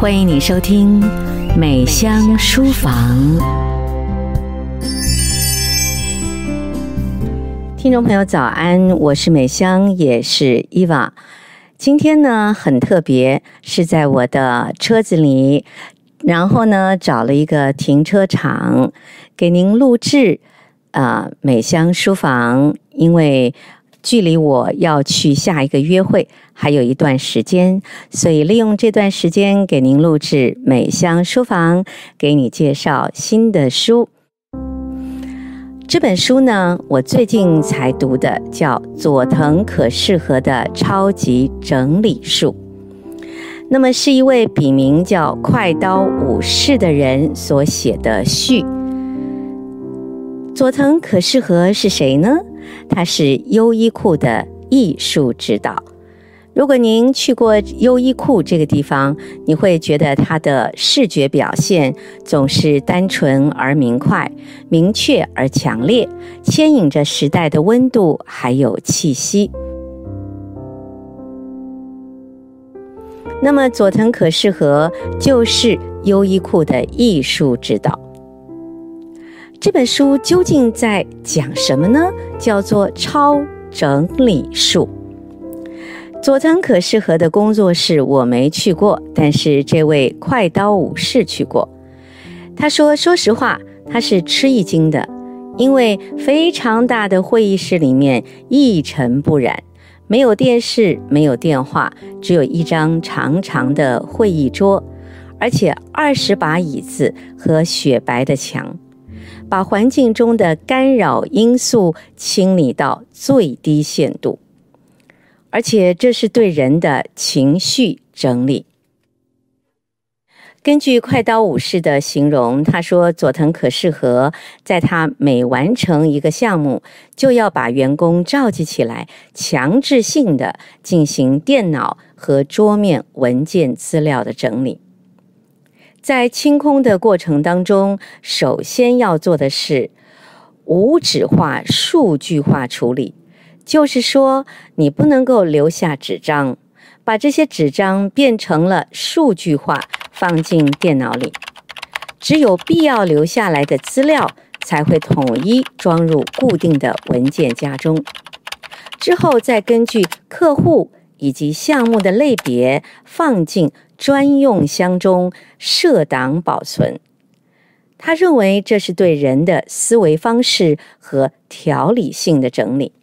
欢迎你收听《美香书房》。听众朋友，早安！我是美香，也是伊娃。今天呢，很特别，是在我的车子里，然后呢，找了一个停车场给您录制啊，美香书房，因为。距离我要去下一个约会还有一段时间，所以利用这段时间给您录制美香书房，给你介绍新的书。这本书呢，我最近才读的，叫佐藤可适合的超级整理术。那么是一位笔名叫快刀武士的人所写的序。佐藤可适合是谁呢？他是优衣库的艺术指导。如果您去过优衣库这个地方，你会觉得它的视觉表现总是单纯而明快、明确而强烈，牵引着时代的温度还有气息。那么，佐藤可士和就是优衣库的艺术指导。这本书究竟在讲什么呢？叫做超整理术。佐藤可士和的工作室我没去过，但是这位快刀武士去过。他说：“说实话，他是吃一惊的，因为非常大的会议室里面一尘不染，没有电视，没有电话，只有一张长长的会议桌，而且二十把椅子和雪白的墙。”把环境中的干扰因素清理到最低限度，而且这是对人的情绪整理。根据快刀武士的形容，他说佐藤可士和在他每完成一个项目，就要把员工召集起来，强制性的进行电脑和桌面文件资料的整理。在清空的过程当中，首先要做的是无纸化、数据化处理，就是说，你不能够留下纸张，把这些纸张变成了数据化，放进电脑里。只有必要留下来的资料，才会统一装入固定的文件夹中。之后再根据客户以及项目的类别放进。专用箱中设档保存，他认为这是对人的思维方式和条理性的整理。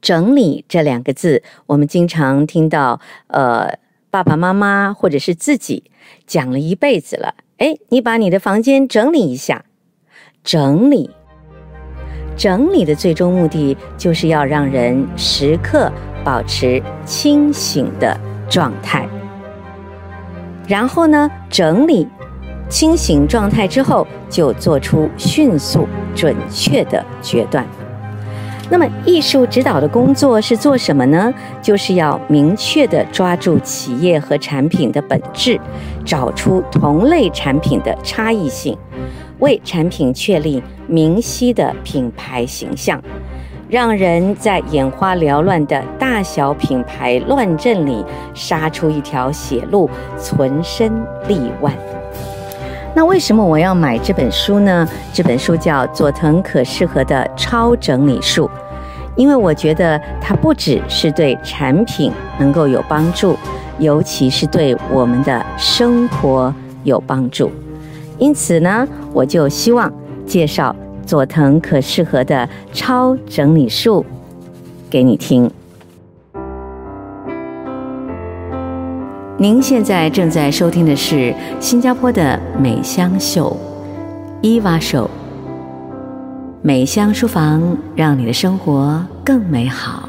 整理这两个字，我们经常听到，呃，爸爸妈妈或者是自己讲了一辈子了。哎，你把你的房间整理一下，整理，整理的最终目的就是要让人时刻保持清醒的状态，然后呢，整理清醒状态之后，就做出迅速准确的决断。那么，艺术指导的工作是做什么呢？就是要明确地抓住企业和产品的本质，找出同类产品的差异性，为产品确立明晰的品牌形象。让人在眼花缭乱的大小品牌乱阵里杀出一条血路，存身立万。那为什么我要买这本书呢？这本书叫佐藤可士和的超整理术，因为我觉得它不只是对产品能够有帮助，尤其是对我们的生活有帮助。因此呢，我就希望介绍。佐藤可适合的超整理术，给你听。您现在正在收听的是新加坡的美香秀，伊娃秀。美香书房，让你的生活更美好。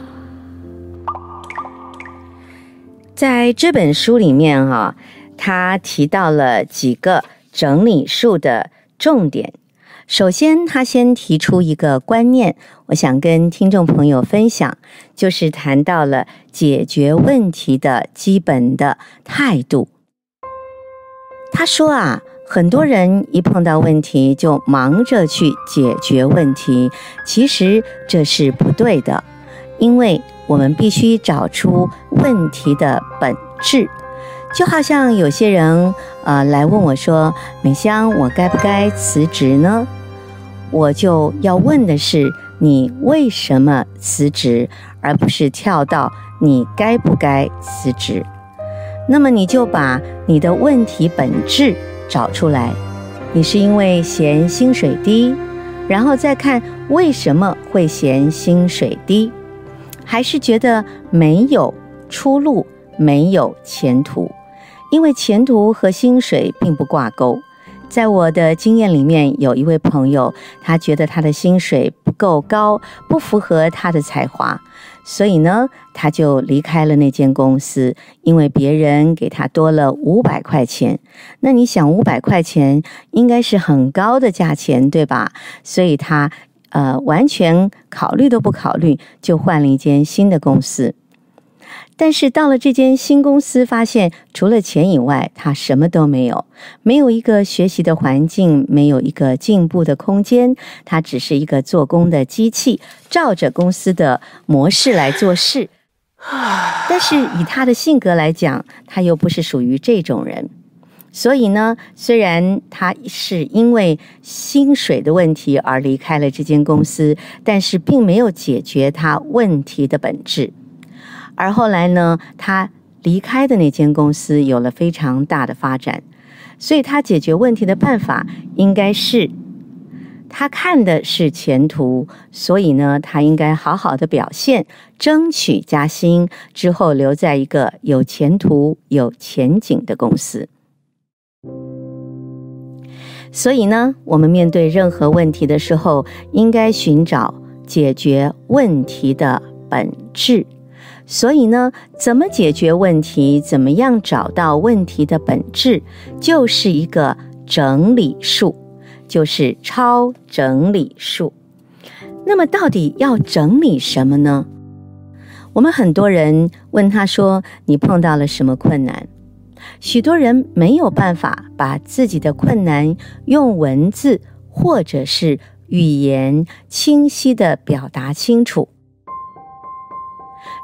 在这本书里面，哈，他提到了几个整理术的重点。首先，他先提出一个观念，我想跟听众朋友分享，就是谈到了解决问题的基本的态度。他说啊，很多人一碰到问题就忙着去解决问题，其实这是不对的，因为我们必须找出问题的本质。就好像有些人呃来问我说：“美香，我该不该辞职呢？”我就要问的是：你为什么辞职，而不是跳到你该不该辞职？那么你就把你的问题本质找出来。你是因为嫌薪水低，然后再看为什么会嫌薪水低，还是觉得没有出路，没有前途？因为前途和薪水并不挂钩，在我的经验里面，有一位朋友，他觉得他的薪水不够高，不符合他的才华，所以呢，他就离开了那间公司，因为别人给他多了五百块钱。那你想，五百块钱应该是很高的价钱，对吧？所以他呃，完全考虑都不考虑，就换了一间新的公司。但是到了这间新公司，发现除了钱以外，他什么都没有，没有一个学习的环境，没有一个进步的空间，他只是一个做工的机器，照着公司的模式来做事。但是以他的性格来讲，他又不是属于这种人，所以呢，虽然他是因为薪水的问题而离开了这间公司，但是并没有解决他问题的本质。而后来呢，他离开的那间公司有了非常大的发展，所以他解决问题的办法应该是，他看的是前途，所以呢，他应该好好的表现，争取加薪，之后留在一个有前途、有前景的公司。所以呢，我们面对任何问题的时候，应该寻找解决问题的本质。所以呢，怎么解决问题？怎么样找到问题的本质？就是一个整理术，就是超整理术。那么，到底要整理什么呢？我们很多人问他说：“你碰到了什么困难？”许多人没有办法把自己的困难用文字或者是语言清晰地表达清楚。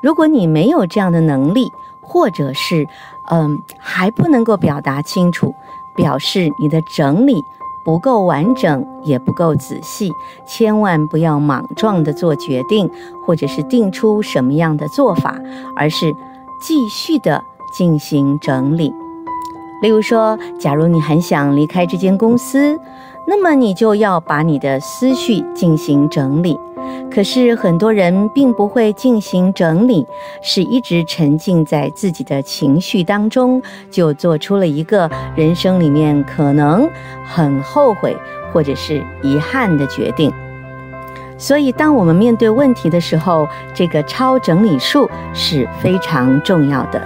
如果你没有这样的能力，或者是嗯还不能够表达清楚，表示你的整理不够完整，也不够仔细，千万不要莽撞地做决定，或者是定出什么样的做法，而是继续地进行整理。例如说，假如你很想离开这间公司，那么你就要把你的思绪进行整理。可是很多人并不会进行整理，是一直沉浸在自己的情绪当中，就做出了一个人生里面可能很后悔或者是遗憾的决定。所以，当我们面对问题的时候，这个超整理术是非常重要的。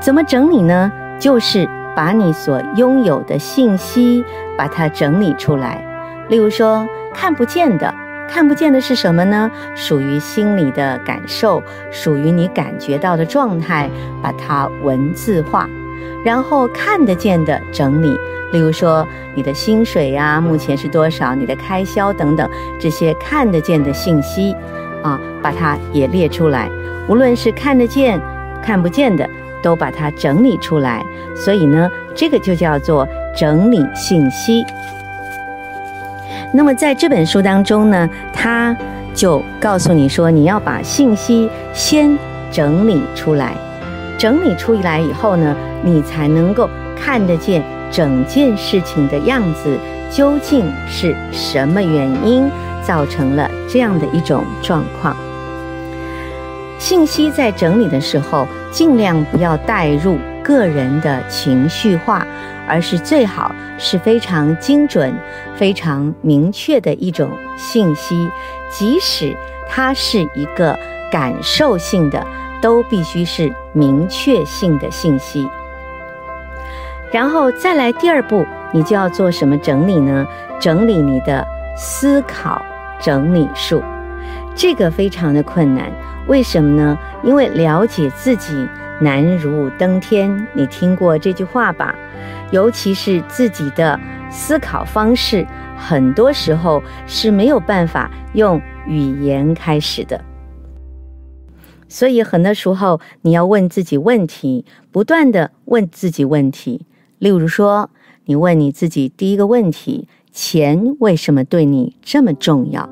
怎么整理呢？就是把你所拥有的信息把它整理出来。例如说，看不见的。看不见的是什么呢？属于心里的感受，属于你感觉到的状态，把它文字化，然后看得见的整理。例如说，你的薪水呀，目前是多少？你的开销等等，这些看得见的信息，啊，把它也列出来。无论是看得见、看不见的，都把它整理出来。所以呢，这个就叫做整理信息。那么在这本书当中呢，他就告诉你说，你要把信息先整理出来，整理出来以后呢，你才能够看得见整件事情的样子，究竟是什么原因造成了这样的一种状况。信息在整理的时候，尽量不要带入个人的情绪化。而是最好是非常精准、非常明确的一种信息，即使它是一个感受性的，都必须是明确性的信息。然后再来第二步，你就要做什么整理呢？整理你的思考整理术，这个非常的困难。为什么呢？因为了解自己难如登天，你听过这句话吧？尤其是自己的思考方式，很多时候是没有办法用语言开始的。所以很多时候你要问自己问题，不断的问自己问题。例如说，你问你自己第一个问题：钱为什么对你这么重要？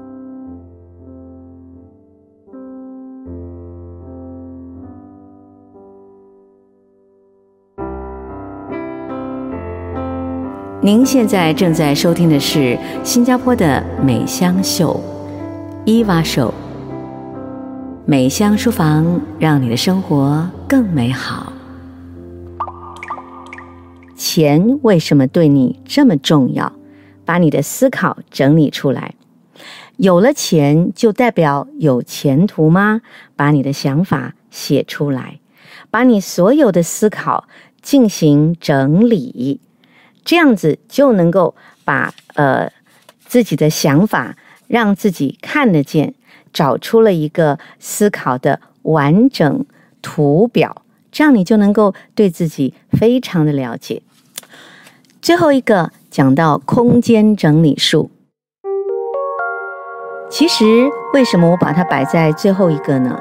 您现在正在收听的是新加坡的美香秀，伊娃秀。美香书房，让你的生活更美好。钱为什么对你这么重要？把你的思考整理出来。有了钱就代表有前途吗？把你的想法写出来，把你所有的思考进行整理，这样子就能够把呃自己的想法让自己看得见，找出了一个思考的完整图表，这样你就能够对自己非常的了解。最后一个讲到空间整理术，其实为什么我把它摆在最后一个呢？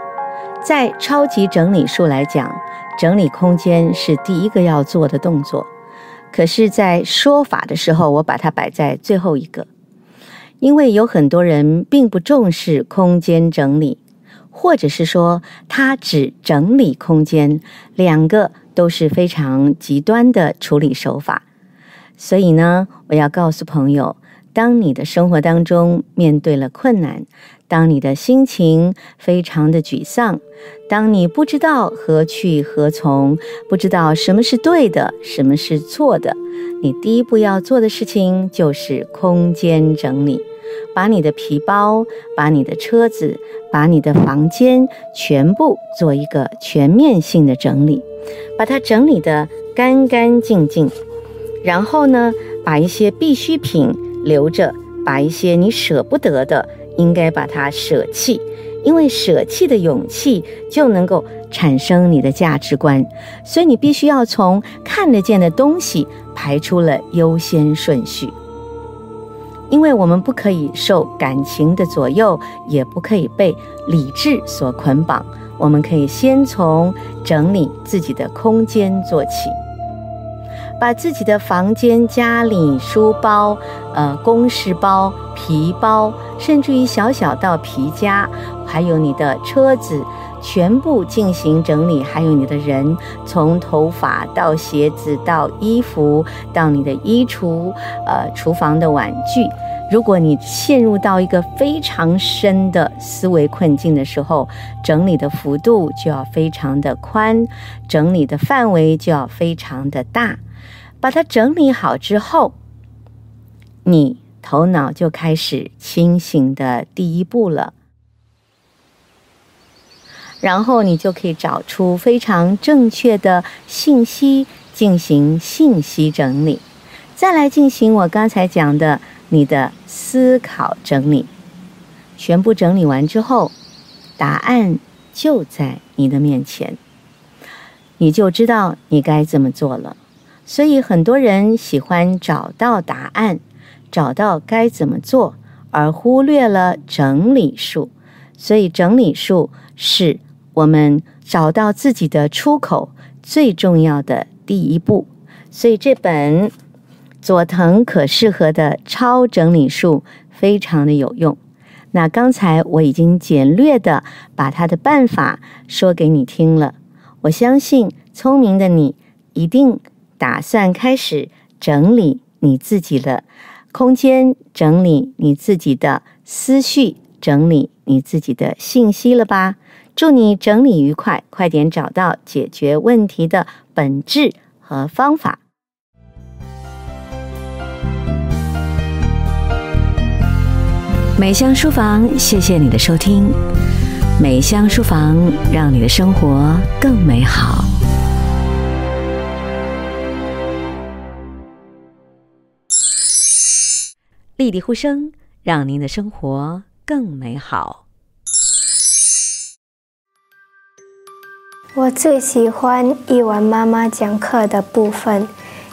在超级整理术来讲，整理空间是第一个要做的动作，可是，在说法的时候，我把它摆在最后一个，因为有很多人并不重视空间整理，或者是说他只整理空间，两个都是非常极端的处理手法。所以呢，我要告诉朋友，当你的生活当中面对了困难，当你的心情非常的沮丧，当你不知道何去何从，不知道什么是对的，什么是错的，你第一步要做的事情就是空间整理，把你的皮包、把你的车子、把你的房间全部做一个全面性的整理，把它整理得干干净净。然后呢，把一些必需品留着，把一些你舍不得的，应该把它舍弃，因为舍弃的勇气就能够产生你的价值观。所以你必须要从看得见的东西排出了优先顺序，因为我们不可以受感情的左右，也不可以被理智所捆绑。我们可以先从整理自己的空间做起。把自己的房间、家里、书包、呃，公事包、皮包，甚至于小小到皮夹，还有你的车子，全部进行整理。还有你的人，从头发到鞋子到衣服到你的衣橱，呃，厨房的碗具。如果你陷入到一个非常深的思维困境的时候，整理的幅度就要非常的宽，整理的范围就要非常的大。把它整理好之后，你头脑就开始清醒的第一步了。然后你就可以找出非常正确的信息，进行信息整理，再来进行我刚才讲的你的思考整理。全部整理完之后，答案就在你的面前，你就知道你该怎么做了。所以很多人喜欢找到答案，找到该怎么做，而忽略了整理术。所以整理术是我们找到自己的出口最重要的第一步。所以这本佐藤可适合的超整理术非常的有用。那刚才我已经简略的把他的办法说给你听了，我相信聪明的你一定。打算开始整理你自己的空间，整理你自己的思绪，整理你自己的信息了吧？祝你整理愉快，快点找到解决问题的本质和方法。美香书房，谢谢你的收听。美香书房，让你的生活更美好。丽丽呼声，让您的生活更美好。我最喜欢一晚妈妈讲课的部分，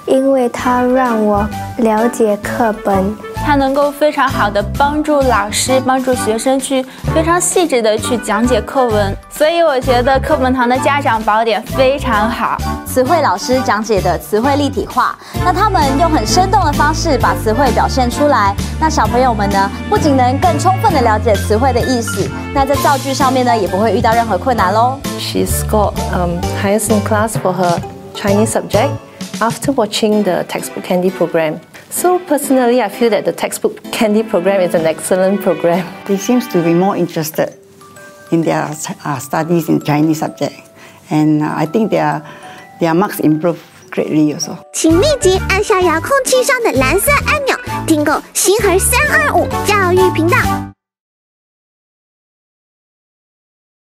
因为它让我了解课本它能够非常好的帮助老师、帮助学生去非常细致的去讲解课文。所以我觉得课本堂的家长宝典非常好。词汇老师讲解的词汇立体化，那他们用很生动的方式把词汇表现出来。那小朋友们呢，不仅能更充分的了解词汇的意思，那在造句上面呢，也不会遇到任何困难喽。She scored um highest in class for her Chinese subject after watching the textbook candy program. So personally, I feel that the textbook candy program is an excellent program. They seems to be more interested in their uh, studies in Chinese subject, and uh, I think their their marks improve greatly also. 请立即按下遥控器上的蓝色按钮，订购星河三二五教育频道。